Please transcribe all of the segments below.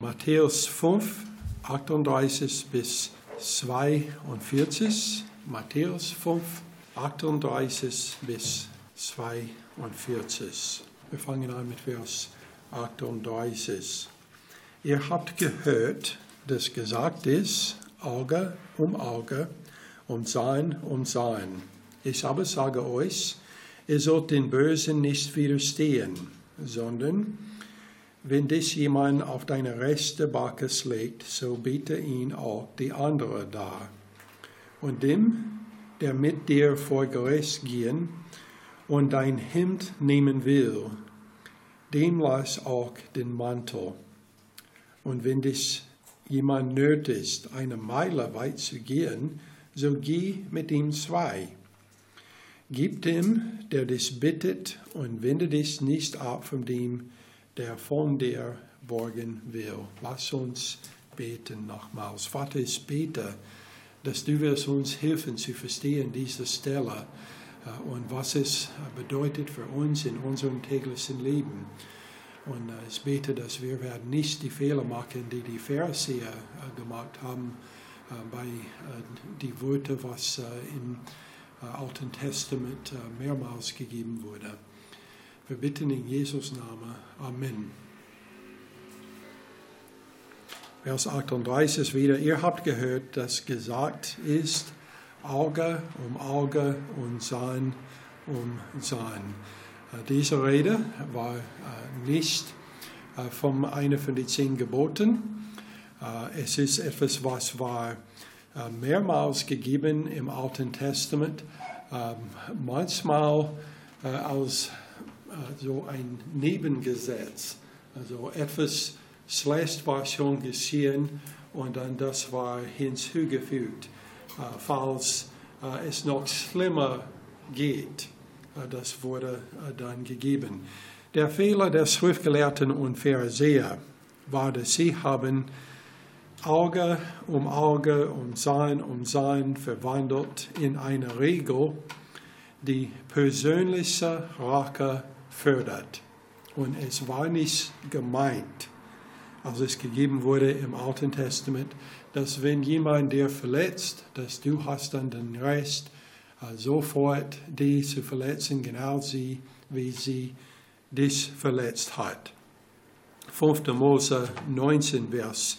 Matthäus 5, 38 bis 42. Matthäus 5, 38 bis 42. Wir fangen an mit Vers 38. Ihr habt gehört, dass gesagt ist, Auge um Auge und Sein um Sein. Ich aber sage euch, ihr sollt den Bösen nicht widerstehen, sondern wenn dich jemand auf deine rechte Backe schlägt, so biete ihn auch die andere dar. Und dem, der mit dir vor Gericht gehen und dein Hemd nehmen will, dem lass auch den Mantel. Und wenn dich jemand nötigt, eine Meile weit zu gehen, so geh mit ihm zwei. Gib dem, der dich bittet, und wende dich nicht ab von dem, der von dir borgen will. Lass uns beten nochmals. Vater, ich bete, dass du wirst uns helfen zu verstehen diese Stelle äh, und was es bedeutet für uns in unserem täglichen Leben. Und äh, ich bete, dass wir werden nicht die Fehler machen, die die Pharisäer äh, gemacht haben bei die Worte, was im Alten Testament mehrmals gegeben wurde. Wir bitten in Jesus Namen. Amen. Vers 38 wieder. Ihr habt gehört, dass gesagt ist, Auge um Auge und Sein um Sein. Äh, diese Rede war äh, nicht äh, von einer von den zehn Geboten. Es ist etwas, was war mehrmals gegeben im Alten Testament, ähm, manchmal als so ein Nebengesetz. Also etwas schlecht war schon geschehen und dann das war hinzugefügt, äh, falls äh, es noch schlimmer geht. Äh, das wurde dann gegeben. Der Fehler der Schriftgelehrten und Pharisäer war, dass sie haben Auge um Auge und Sein um Sein verwandelt in eine Regel, die persönliche Rache fördert. Und es war nicht gemeint, als es gegeben wurde im Alten Testament, dass wenn jemand dir verletzt, dass du hast dann den Recht, uh, sofort die zu verletzen, genau sie, wie sie dich verletzt hat. 5. Mose 19, Vers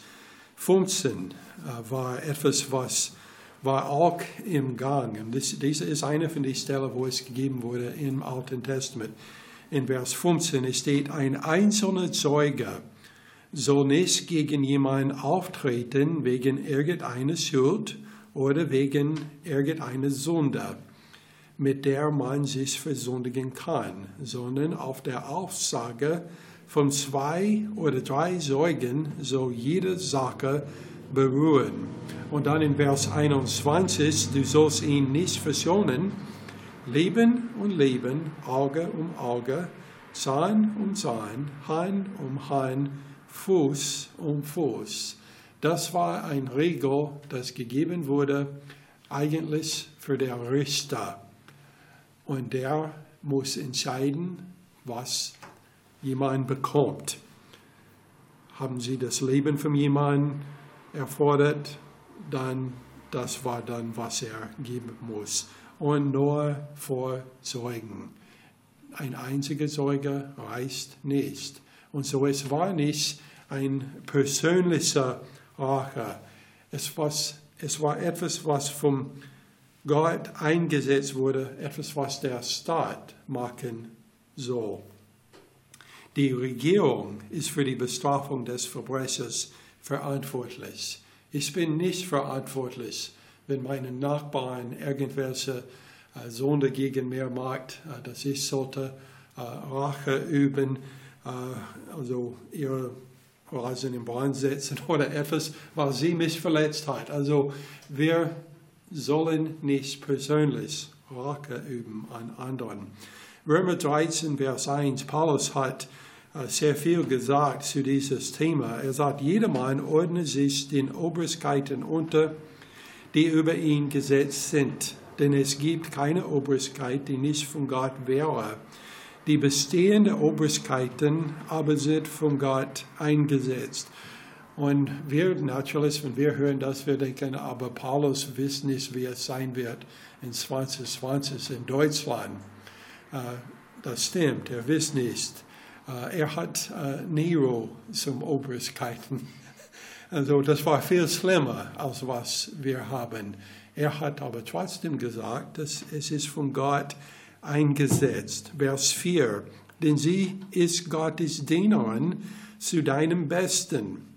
15 uh, war etwas, was war auch im Gang. Und diese ist eine von den Stellen, wo es gegeben wurde im Alten Testament in Vers 15 steht, ein einzelner Zeuge soll nicht gegen jemanden auftreten wegen irgendeiner Schuld oder wegen irgendeiner Sünde, mit der man sich versündigen kann, sondern auf der Aussage von zwei oder drei Zeugen soll jede Sache beruhen. Und dann in Vers 21, du sollst ihn nicht verschonen, Leben um Leben, Auge um Auge, Sein um Sein, Hein um Hein, Fuß um Fuß. Das war ein Regel, das gegeben wurde eigentlich für den Richter. Und der muss entscheiden, was jemand bekommt. Haben Sie das Leben von jemandem erfordert, dann das war dann, was er geben muss und nur vor Zeugen. Ein einziger Zeuge reicht nicht. Und so es war nicht ein persönlicher Rache. Es, was, es war etwas, was vom Gott eingesetzt wurde, etwas, was der Staat machen soll. Die Regierung ist für die Bestrafung des Verbrechers verantwortlich. Ich bin nicht verantwortlich wenn meine Nachbarn irgendwelche äh, Sünde gegen mir macht, äh, dass ich sollte äh, Rache üben, also ihre Rasen in Brand setzen oder etwas, weil sie mich verletzt hat. Also wir sollen nicht persönlich Rache üben an anderen. Römer 13, Vers 1, Paulus hat sehr viel gesagt zu dieses Thema. Er sagt, jedermann ordne sich den Obrigkeiten unter, die über ihn gesetzt sind. Denn es gibt keine Obrigkeit, die nicht von Gott wäre. Die bestehenden Obrigkeiten aber sind von Gott eingesetzt. Und wir natürlich, wenn wir hören das, wir denken, aber Paulus wissen nicht, wie es sein wird in 2020 in Deutschland. Äh, das stimmt, er weiß nicht. Äh, er hat äh, Nero zum Obrigkeiten. Also das war viel schlimmer, als was wir haben. Er hat aber trotzdem gesagt, dass es ist von Gott eingesetzt. Vers 4. Denn sie ist Gottes Dienerin zu deinem Besten.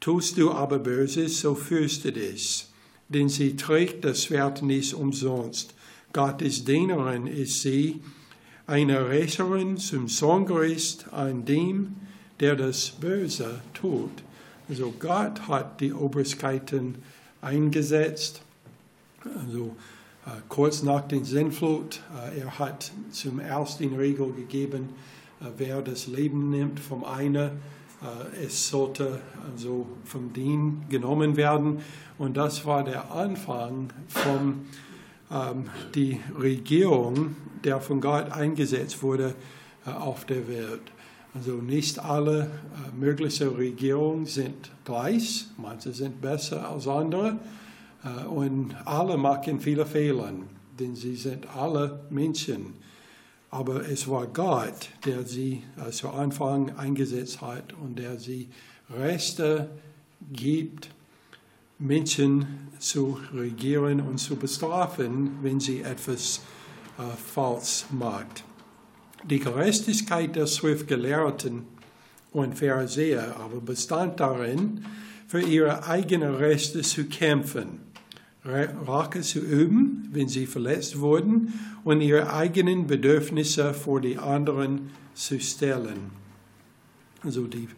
Tust du aber Böses, so fürchte dich. Denn sie trägt das Schwert nicht umsonst. Gottes Dienerin ist sie, eine Rächerin zum Songericht an dem, der das Böse tut. Also Gott hat die Obrigkeiten eingesetzt. Also äh, kurz nach der Sinnflut, äh, er hat zum ersten Regel gegeben, äh, wer das Leben nimmt vom einen, äh, es sollte also vom Dien genommen werden. Und das war der Anfang von ähm, die Regierung, der von Gott eingesetzt wurde äh, auf der Welt. Also nicht alle äh, möglichen Regierungen sind gleich, manche sind besser als andere äh, und alle machen viele Fehler, denn sie sind alle Menschen. Aber es war Gott, der sie äh, zu Anfang eingesetzt hat und der sie Rechte gibt Menschen zu regieren und zu bestrafen, wenn sie etwas äh, falsch macht. Die Gerechtigkeit der Schriftgelehrten und Pharisäer aber bestand darin, für ihre eigenen Rechte zu kämpfen, Rache zu üben, wenn sie verletzt wurden, und ihre eigenen Bedürfnisse vor die anderen zu stellen. Also die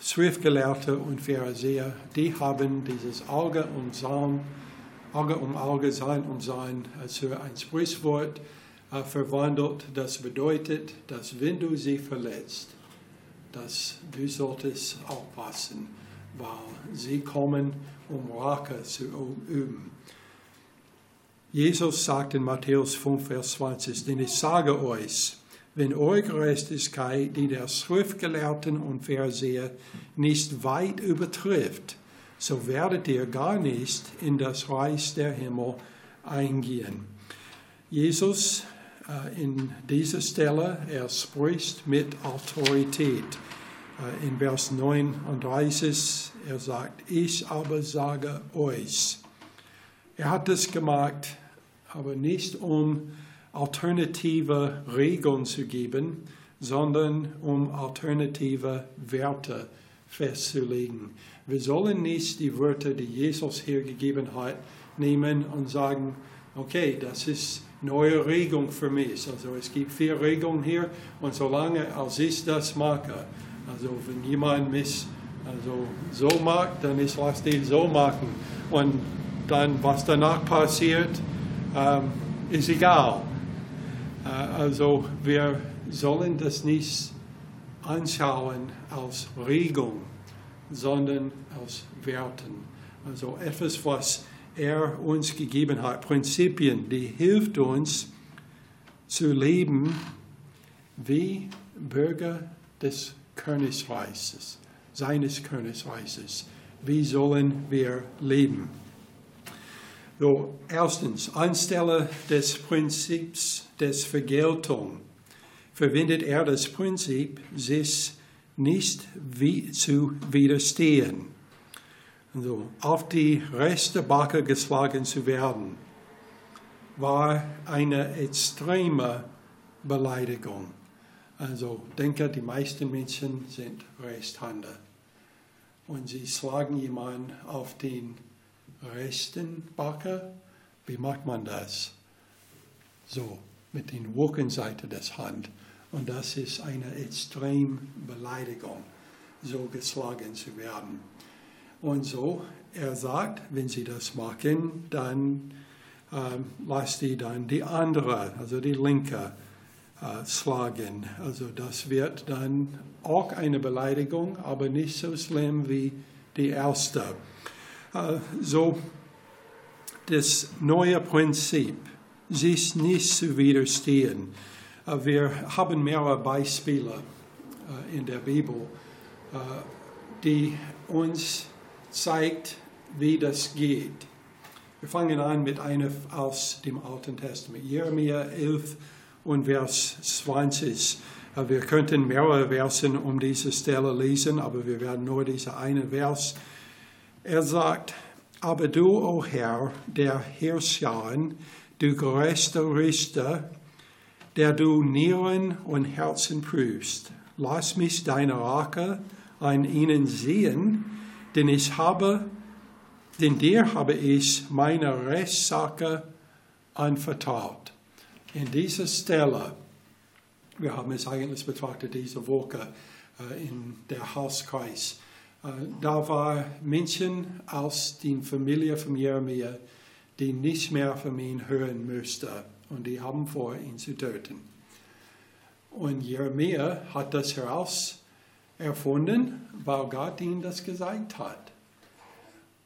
Schriftgelehrte und Pharisäer, die haben dieses Auge um Sein, Auge um Auge, Sein um Sein zu ein Sprichwort verwandelt. Das bedeutet, dass wenn du sie verletzt, dass du solltest aufpassen, weil sie kommen, um Rache zu üben. Jesus sagt in Matthäus 5, Vers 20, denn ich sage euch, wenn eure Gerechtigkeit die der Schriftgelehrten und Pharisäer nicht weit übertrifft, so werdet ihr gar nicht in das Reich der Himmel eingehen. Jesus äh, in dieser Stelle, er spricht mit Autorität. Äh, in Vers 39, er sagt, ich aber sage euch. Er hat das gemacht, aber nicht um alternative Regeln zu geben, sondern um alternative Werte festzulegen. Wir sollen nicht die Wörter, die Jesus hier gegeben hat, nehmen und sagen, okay, das ist neue Regelung für mich. Also es gibt vier Regeln hier und solange als ich das mache, also wenn jemand mich also so macht, dann ich lasse den so machen. Und dann, was danach passiert, ähm, ist egal. Äh, also wir sollen das nicht anschauen als Regung, sondern als Werten. Also etwas, was er uns gegeben hat, Prinzipien, die hilft uns zu leben wie Bürger des Königreiches, seines Königreiches. Wie sollen wir leben? So, erstens, anstelle des Prinzips des Vergeltung verwendet er das Prinzip, sich nicht wie zu widerstehen. Also, auf die rechte Backe geschlagen zu werden, war eine extreme Beleidigung. Also denke, die meisten Menschen sind Rechtshänder und sie schlagen jemanden auf den rechten Backe. Wie macht man das? So, mit der Rückenseite des Hand. Und das ist eine extreme Beleidigung, so geschlagen zu werden. Und so, er sagt, wenn sie das machen, dann ähm, lasst die dann die andere, also die linke, äh, schlagen. Also das wird dann auch eine Beleidigung, aber nicht so schlimm wie die erste. Äh, so das neue Prinzip, sich nicht zu widerstehen. Äh, wir haben mehrere Beispiele äh, in der Bibel, die uns zeigt, wie das geht. Wir fangen an mit einer aus dem Alten Testament, Jeremia 11 und Vers 20. Äh, wir könnten mehrere Versen um diese Stelle lesen, aber wir werden nur diese eine Vers. Er sagt, aber du, o oh Herr, der Herrscher, du gerechter Richter, der du Nieren und Herzen prüfst, lass mich deine Rache an ihnen sehen, denn ich habe, denn dir habe ich meine Rechtssache anvertraut. In dieser Stelle, wir haben es eigentlich betrachtet diese Woche äh, in der Hauskreis, äh, da war Menschen aus der Familie von Jeremia, die nicht mehr von ihm hören mussten und die haben vor, ihn zu töten. Und Jeremia hat das heraus erfunden, weil Gott ihm das gesagt hat.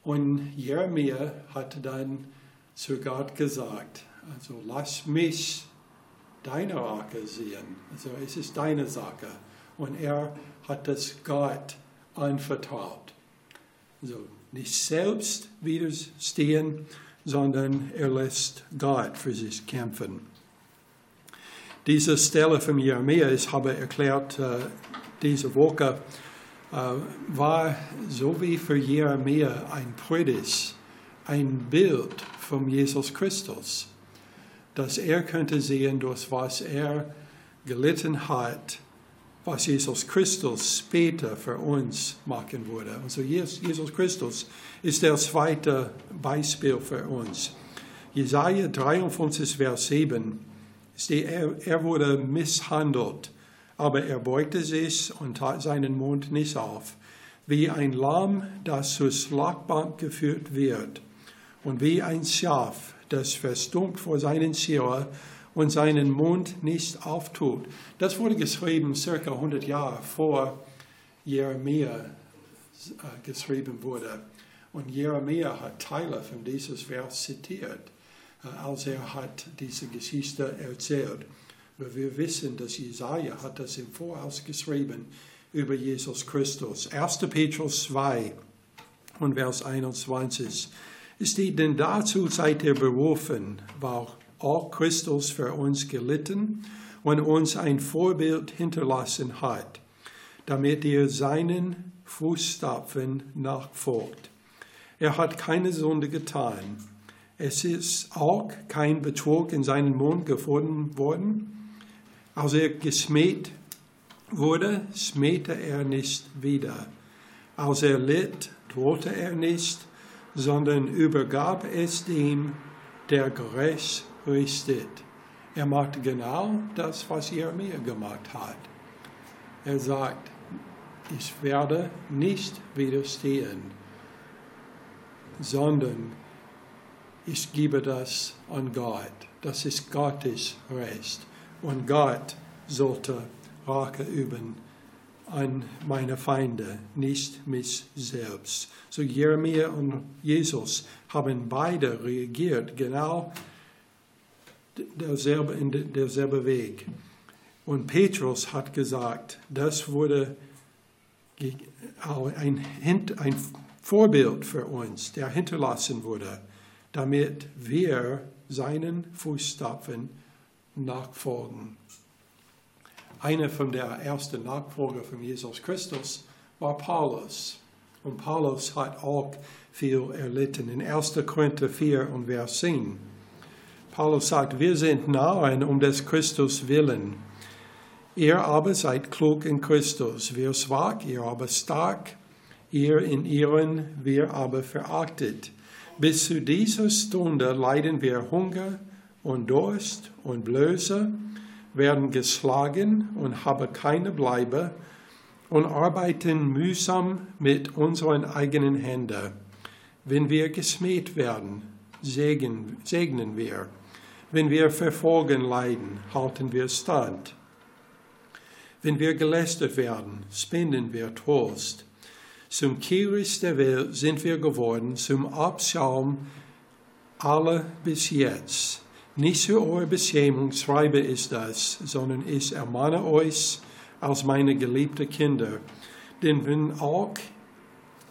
Und Jeremia hat dann zu Gott gesagt, also lass mich deine Rache sehen. Also es ist deine Sache. Und er hat das Gott anvertraut. Also nicht selbst widerstehen, sondern er lässt Gott für sich kämpfen. Diese Stelle von Jeremia, ich habe erklärt äh, diese Woche, äh, war so wie für Jeremia ein Predigt, ein Bild von Jesus Christus, dass er könnte sehen, durch was er gelitten hat, was Jesus Christus später für uns machen würde. Also Jesus Christus ist der zweite Beispiel für uns. Jesaja 53, Vers 7 er, wurde misshandelt, aber er beugte sich und tat seinen Mund nicht auf, wie ein Lamm, das zur Schlagbank geführt wird, und wie ein Schaf, das verstummt vor seinen Scherer und seinen Mund nicht auftut. Das wurde geschrieben circa 100 Jahre vor Jeremia äh, geschrieben wurde. Und Jeremia hat Teile von dieses Vers zitiert, äh, als er hat diese Geschichte erzählt. Wir wissen, dass Jesaja hat das im Voraus geschrieben über Jesus Christus. 1. Petrus 2 und Vers 21 steht, denn dazu seid ihr berufen, weil auch Christus für uns gelitten und uns ein Vorbild hinterlassen hat, damit ihr seinen Fußstapfen nachfolgt. Er hat keine Sünde getan. Es ist auch kein Betrug in seinem Mund gefunden worden. Als er geschmäht wurde, schmähte er nicht wieder. Als er litt, drohte er nicht, sondern übergab es dem, der gerecht richtet. Er macht genau das, was Jeremia gemacht hat. Er sagt, ich werde nicht widerstehen, sondern ich gebe das an Gott. Das ist Gottes Recht. Und Gott sollte Rache üben an meine Feinde, nicht mich selbst. So Jeremia und Jesus haben beide reagiert, genau derselbe, in derselbe Weg. Und Petrus hat gesagt, das wurde ein, ein Vorbild für uns, der hinterlassen wurde, damit wir seinen Fußstapfen nachfolgen. Einer von der ersten Nachfolger von Jesus Christus war Paulus. Und Paulus hat auch viel erlitten. In 1. Korinther 4 und Vers 10 Paulus sagt, wir sind Narren um des Christus willen. Ihr aber seid klug in Christus, wir schwach, ihr aber stark, ihr in ihren, wir aber verachtet. Bis zu dieser Stunde leiden wir Hunger und Durst und Blöße, werden geschlagen und haben keine Bleibe und arbeiten mühsam mit unseren eigenen Händen. Wenn wir gesmäht werden, segnen, segnen wir. Wenn wir Verfolgen leiden, halten wir stand. Wenn wir gelästert werden, spenden wir Trost. Zum Kiris der Welt sind wir geworden, zum Abschaum aller bis jetzt. Nicht für eure Beschämung schreibe ich das, sondern ich ermahne euch als meine geliebten Kinder. Denn wenn auch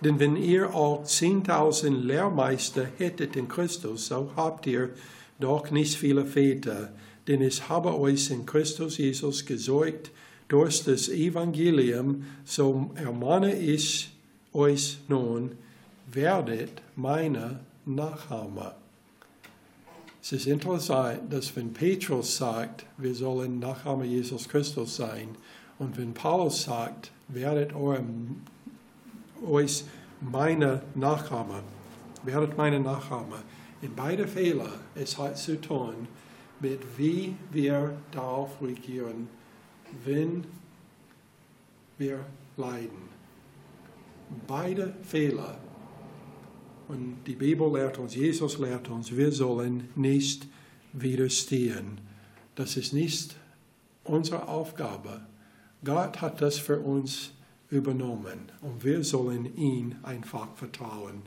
Denn wenn ihr auch 10.000 Lehrmeister hättet in Christus, so habt ihr doch nicht viele Väter. Denn ich habe euch in Christus Jesus gesäugt durch das Evangelium, so ermahne ich euch nun, werdet meine Nachahmer. Es ist interessant, dass wenn Petrus sagt, wir sollen Nachahmer Jesus Christus sein, und wenn Paulus sagt, werdet eurem, euch meine Nachahmer, werdet meine Nachahmer, in beide Fälle, es hat zu tun mit wie wir darauf reagieren, wenn wir leiden. Beide Fehler und die Bibel lehrt uns, Jesus lehrt uns, wir sollen nicht widerstehen. Das ist nicht unsere Aufgabe. Gott hat das für uns übernommen und wir sollen ihn einfach vertrauen.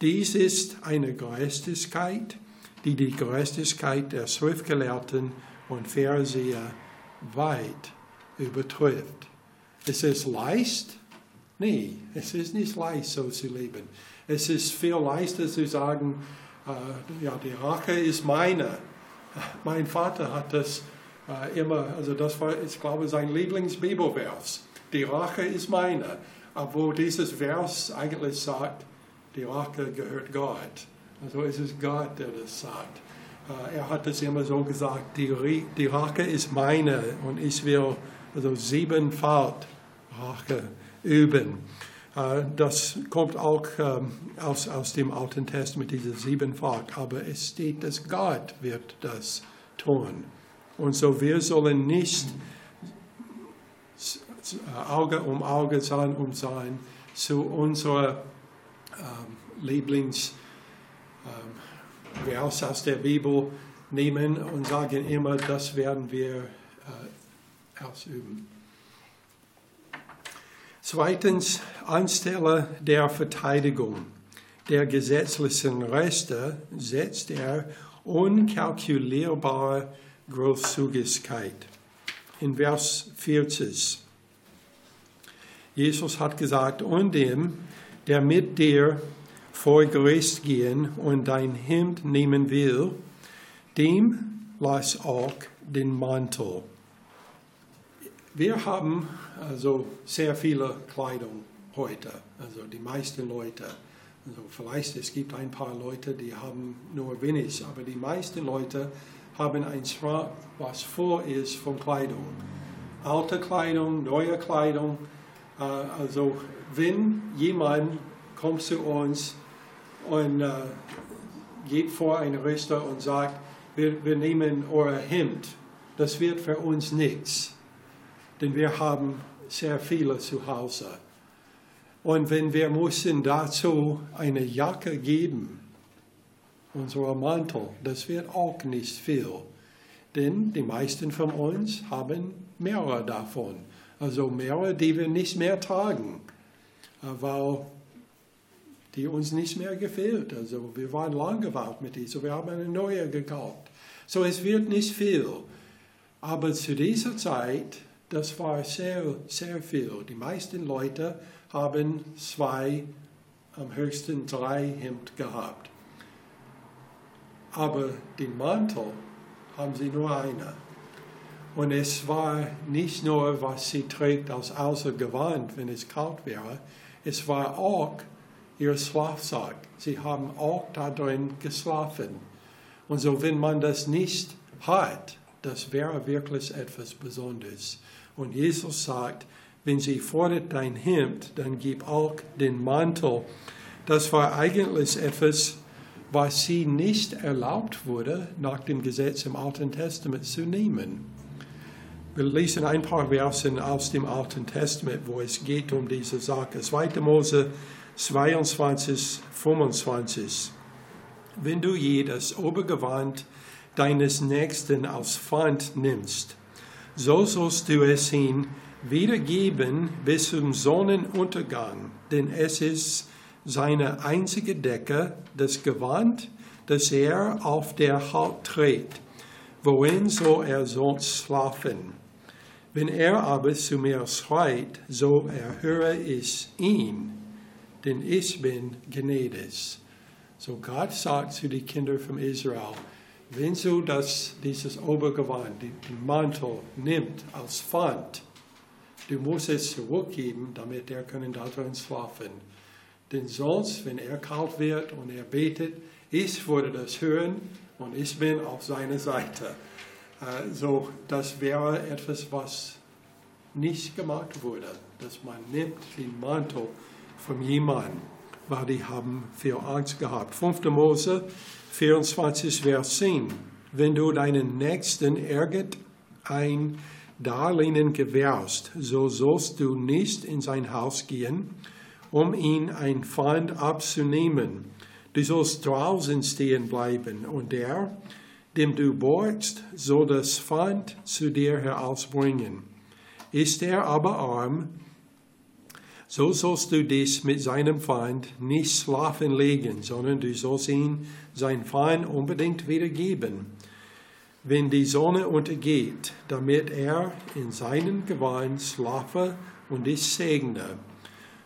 Dies ist eine Gerechtigkeit, die die Gerechtigkeit der Schriftgelehrten und Pharisäer weit übertrifft. Ist es leicht? Nee, es ist nicht leicht, so zu leben. Es ist viel leichter zu sagen, äh, ja, die Rache ist meine. Mein Vater hat das äh, immer, also das war, ich glaube, sein Lieblingsbibelvers. Die Rache ist meine. Obwohl dieses Vers eigentlich sagt, die Rache gehört Gott. Also es ist Gott, der das sagt. Äh, er hat das immer so gesagt, die, die Rache ist meine und ich will also siebenfach Rache üben. Äh, das kommt auch ähm, aus, aus dem Alten Testament, dieses siebenfach. Aber es steht, dass Gott wird das tun. Und so wir sollen nicht Auge um Auge, Zahn um Zahn zu unserer ähm, Lieblingsvers ähm, aus der Bibel nehmen und sagen immer, das werden wir äh, ausüben. Zweitens, anstelle der Verteidigung der gesetzlichen Reste setzt er unkalkulierbare Großzügigkeit. In Vers 40. Jesus hat gesagt, und dem, der mit dir vor Gericht gehen und dein Hemd nehmen will, dem lass auch den Mantel. Wir haben also sehr viele Kleidung heute, also die meisten Leute. Also vielleicht es gibt ein paar Leute, die haben nur wenig, aber die meisten Leute haben ein Schrank, was voll ist von Kleidung. Alte Kleidung, neue Kleidung. Äh, also wenn jemand kommt zu uns und äh, geht vor einen Richter und sagt, wir, wir nehmen euer Hemd, das wird für uns nichts denn wir haben sehr viele zu Hause. Und wenn wir müssen dazu eine Jacke geben, unser Mantel, das wird auch nicht viel. Denn die meisten von uns haben mehrere davon. Also mehrere, die wir nicht mehr tragen, weil die uns nicht mehr gefällt. Also wir waren langweilig mit dieser, wir haben eine neue gekauft. So es wird nicht viel. Aber zu dieser Zeit das war sehr, sehr viel. Die meisten Leute haben zwei, am höchsten drei Hemd gehabt. Aber den Mantel haben sie nur eine. Und es war nicht nur, was sie trägt als Außergewand, wenn es kalt wäre, es war auch ihr Schlafsack. Sie haben auch darin geschlafen. Und so, wenn man das nicht hat, das wäre wirklich etwas Besonderes. Und Jesus sagt, wenn sie fordert dein Hemd, dann gib auch den Mantel. Das war eigentlich etwas, was sie nicht erlaubt wurde, nach dem Gesetz im Alten Testament zu nehmen. Wir lesen ein paar Versen aus dem Alten Testament, wo es geht um diese Sache. 2. Mose 22, 25. Wenn du jedes Obergewand deines Nächsten als Pfand nimmst, so sollst du es ihn wiedergeben bis zum Sonnenuntergang, denn es ist seine einzige Decke, das Gewand, das er auf der Haut trägt. Worin soll er sonst schlafen? Wenn er aber zu mir schreit, so erhöre ich ihn. denn ich bin gnädig. So Gott sagt zu den Kindern von Israel, wenn du das, dieses Obergewand, den Mantel nimmt als Pfand, du musst es zurückgeben, damit er können darin schlafen. Denn sonst, wenn er kalt wird und er betet, ich würde das hören und ich bin auf seiner Seite. Äh, so, das wäre etwas, was nicht gemacht wurde, dass man nimmt den Mantel von jemandem, weil die haben viel Angst gehabt. 5. Mose 24, Vers 10. Wenn du deinen Nächsten ärgert ein Darlehen gewährst, so sollst du nicht in sein Haus gehen, um ihn ein Feind abzunehmen. Du sollst draußen stehen bleiben, und der, dem du borgst, soll das Feind zu dir herausbringen. Ist er aber arm, so sollst du dich mit seinem Feind nicht schlafen legen, sondern du sollst ihn sein Feind unbedingt wiedergeben, wenn die Sonne untergeht, damit er in seinen Gewand schlafe und dich segne.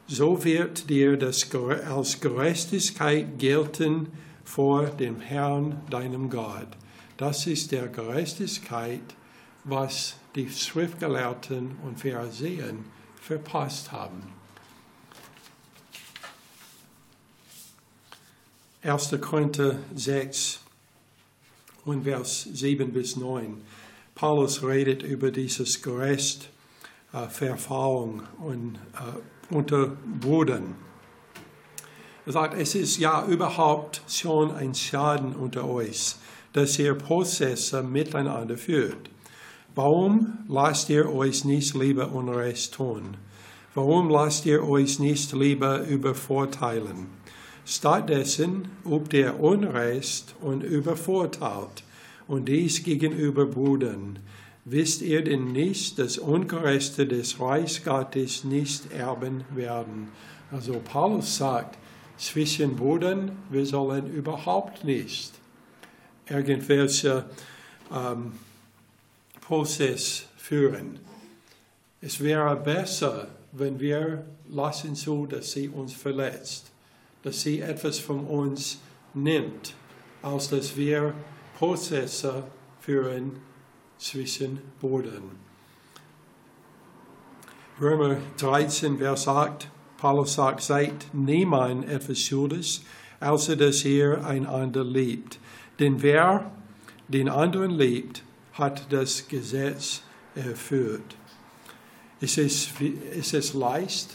So wird dir das als Gerechtigkeit gelten vor dem Herrn, deinem Gott. Das ist der Gerechtigkeit, was die Schriftgelehrten und Pharisäen verpasst haben. 1. Korinther 6 und Vers 7 bis 9. Paulus redet über dieses Gerecht, äh, Verfahrung und äh, unter. Er sagt, es ist ja überhaupt schon ein Schaden unter euch, dass ihr Prozesse miteinander führt. Warum lasst ihr euch nicht lieber Unrecht tun? Warum lasst ihr euch nicht lieber übervorteilen? Stattdessen übt er Unrecht und übervorteilt, und dies gegenüber Brüdern. Wisst ihr denn nicht, dass Ungerechte des Reichs Gottes nicht erben werden? Also Paulus sagt, zwischen Brüdern, wir sollen überhaupt nicht irgendwelche ähm, Prozess führen. Es wäre besser, wenn wir lassen zu, dass sie uns verletzt dass sie etwas von uns nimmt, als dass wir Prozesse führen zwischen Brüdern. Römer 13, Vers 8, Paulus sagt, seid niemand etwas schuldig, außer dass ihr einander liebt. Denn wer den anderen liebt, hat das Gesetz erfüllt. Es ist, es ist leicht,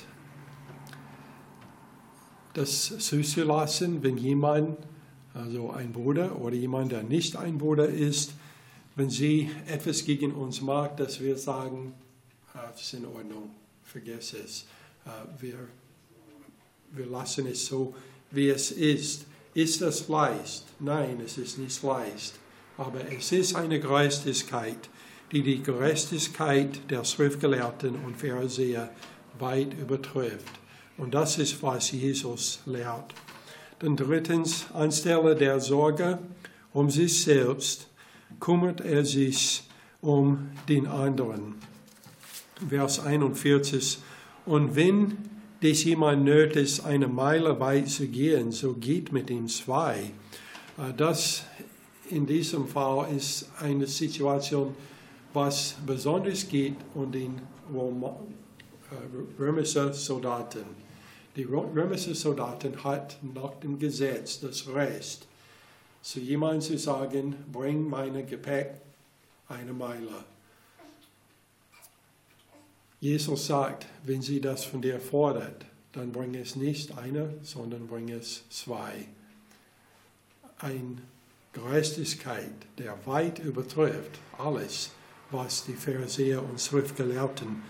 das zuzulassen, wenn jemand, also ein Bruder oder jemand, der nicht ein Bruder ist, wenn sie etwas gegen uns macht, dass wir sagen, ah, das ist in Ordnung, vergiss es. Ah, wir, wir lassen es so, wie es ist. Ist das leicht? Nein, es ist nicht leicht. Aber es ist eine Gerechtigkeit, die die Gerechtigkeit der Schriftgelehrten und Pharisäer weit übertrifft. Und das ist, was Jesus lehrt. Dann drittens, anstelle der Sorge um sich selbst, kümmert er sich um den anderen. Vers 41. Und wenn dich jemand nötigt, eine Meile weit zu gehen, so geht mit ihm zwei. Äh, das in diesem Fall ist eine Situation, was besonders geht um den äh, römischen Soldaten. Die römischen Soldaten hatten nach dem Gesetz das Recht, zu jemandem zu sagen, bring mein Gepäck eine Meile. Jesus sagt, wenn sie das von dir fordert, dann bring es nicht eine, sondern bring es zwei. Eine Gerechtigkeit, der weit übertrifft alles, was die Pharisäer und Schriftgelehrten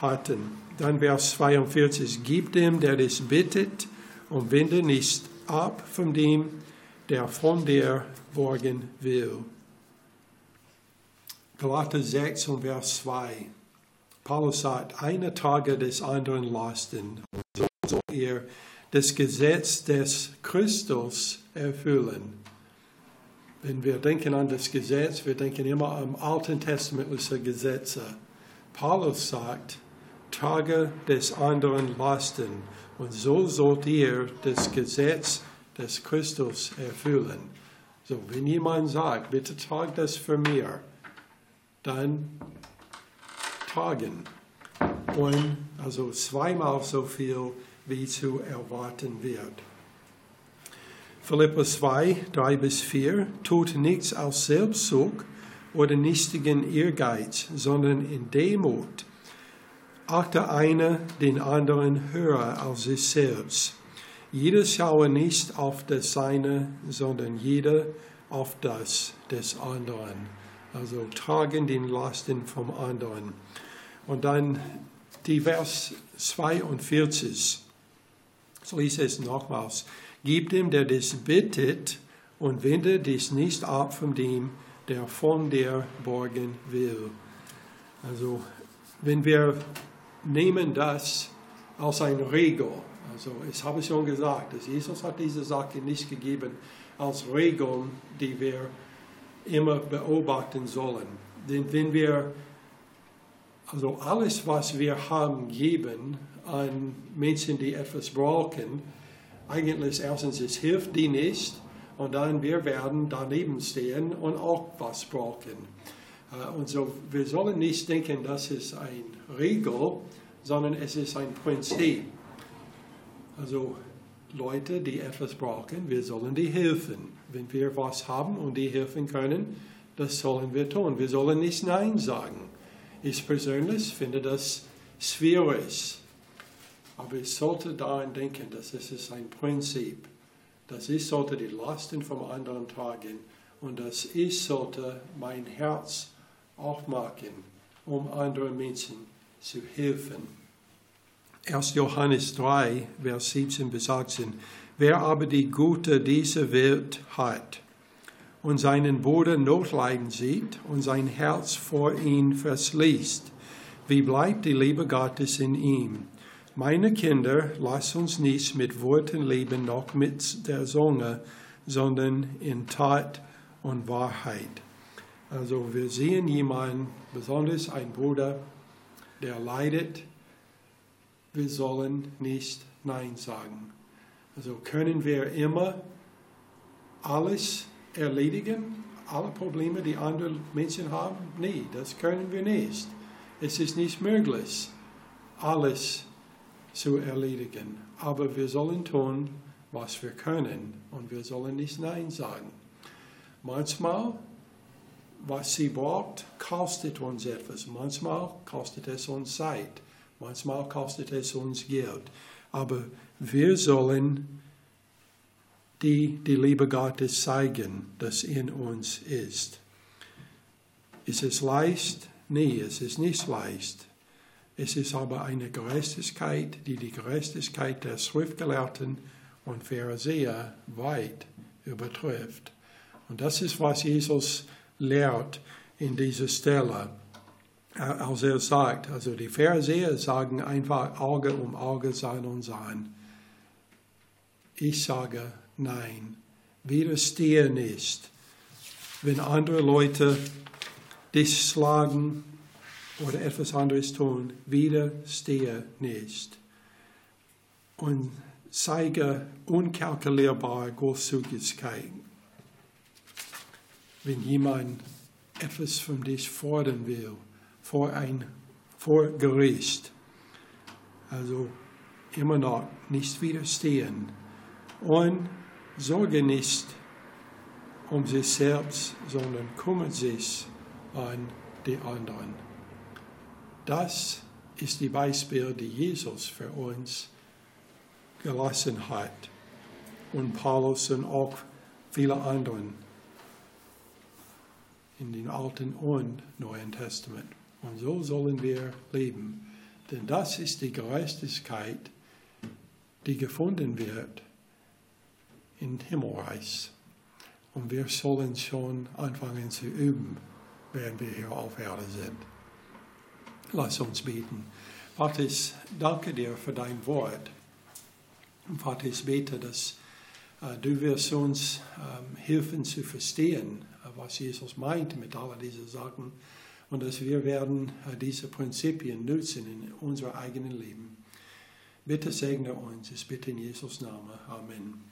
hatten. Dann Vers 42, gib dem, der es bittet, und wende nicht ab von dem, der von dir borgen will. Galater 6 und Vers 2. Paulus sagt, eine Tage des anderen lasten, so soll ihr das Gesetz des Christus erfüllen. Wenn wir denken an das Gesetz, wir denken immer an Alten Testamentliche Gesetze. Paulus sagt, trage des anderen Lasten. Und so sollt ihr das Gesetz des Christus erfüllen. So, wenn jemand sagt, bitte trag das für mir, dann tragen. Und also zweimal so viel, wie zu erwarten wird. Philippa 2, 3 bis 4, tut nichts aus Selbstzug oder nichtigen Ehrgeiz, sondern in Demut. Achte einer den anderen höher als sich selbst. Jeder schaue nicht auf das Seine, sondern jeder auf das des anderen. Also tragen den Lasten vom anderen. Und dann die Vers 42. So lese es nochmals. Gib dem, der das bittet, und wende dies nicht ab von dem, der von dir borgen will. Also, wenn wir nehmen das als eine Regel, also ich habe schon gesagt, dass Jesus hat diese Sache nicht gegeben als Regeln, die wir immer beobachten sollen. Denn wenn wir also alles, was wir haben, geben an Menschen, die etwas brauchen, eigentlich erstens, es hilft die nicht und dann wir werden daneben stehen und auch was brauchen. Äh, und so, wir sollen nicht denken, das ist ein Regel, sondern es ist ein Prinzip. Also Leute, die etwas brauchen, wir sollen die helfen. Wenn wir was haben und die helfen können, das sollen wir tun. Wir sollen nicht Nein sagen. Ich persönlich finde das schwierig. Aber ich sollte daran denken, dass es ist ein Prinzip, dass ich sollte die Lasten vom anderen tragen und dass ich sollte mein Herz aufmachen, um anderen Menschen zu helfen. 1. Johannes 3, Vers 17 bis 18. Wer aber die Gute dieser Welt hat und seinen Bruder Notleiden sieht und sein Herz vor ihn verschließt, wie bleibt die Liebe Gottes in ihm? Meine Kinder, lasst uns nicht mit Worten leben, noch mit der Zunge, sondern in Tat und Wahrheit. Also wir sehen jemanden, besonders ein Bruder, der leidet. Wir sollen nicht Nein sagen. Also können wir immer alles erledigen, alle Probleme, die andere Menschen haben? Nee, das können wir nicht. Es ist nicht möglich, alles zu erledigen. Aber wir sollen tun, was wir können und wir sollen nicht Nein sagen. Manchmal, was sie braucht, kostet uns etwas. Manchmal kostet es uns Zeit. Manchmal kostet es uns Geld. Aber wir sollen die, die Liebe Gottes zeigen, das in uns ist. Ist es leicht? Nee, es ist nicht leicht. Es ist aber eine Gerechtigkeit, die die Gerechtigkeit der Schriftgelehrten und Pharisäer weit übertrifft. Und das ist, was Jesus lehrt in dieser Stelle, als er sagt, also die Pharisäer sagen einfach Auge um Auge, Sein um Sein. Ich sage nein, widerstehe nicht. Wenn andere Leute dich schlagen, oder etwas anderes tun, widerstehe nicht. Und zeige unkalkulierbare Großzügigkeit. Wenn jemand etwas von dich fordern will, vor ein vor Gericht, also immer noch nicht widerstehen und sorge nicht um sich selbst, sondern kümmert sich an die anderen. Das ist die Beispiel, die Jesus für uns gelassen hat. Und Paulus und auch viele anderen in dem Alten und Neuen Testament. Und so sollen wir leben. Denn das ist die Gerechtigkeit, die gefunden wird im Himmelreich. Und wir sollen schon anfangen zu üben, während wir hier auf Erde sind. Lass uns beten. Vater, ich danke dir für dein Wort. Vater, ich bete, dass äh, du wirst uns ähm, helfen zu verstehen, was Jesus meint mit all diesen Sachen und dass wir werden äh, diese Prinzipien nutzen in unser eigenen Leben. Bitte segne uns, ich bitte in Jesus Namen. Amen.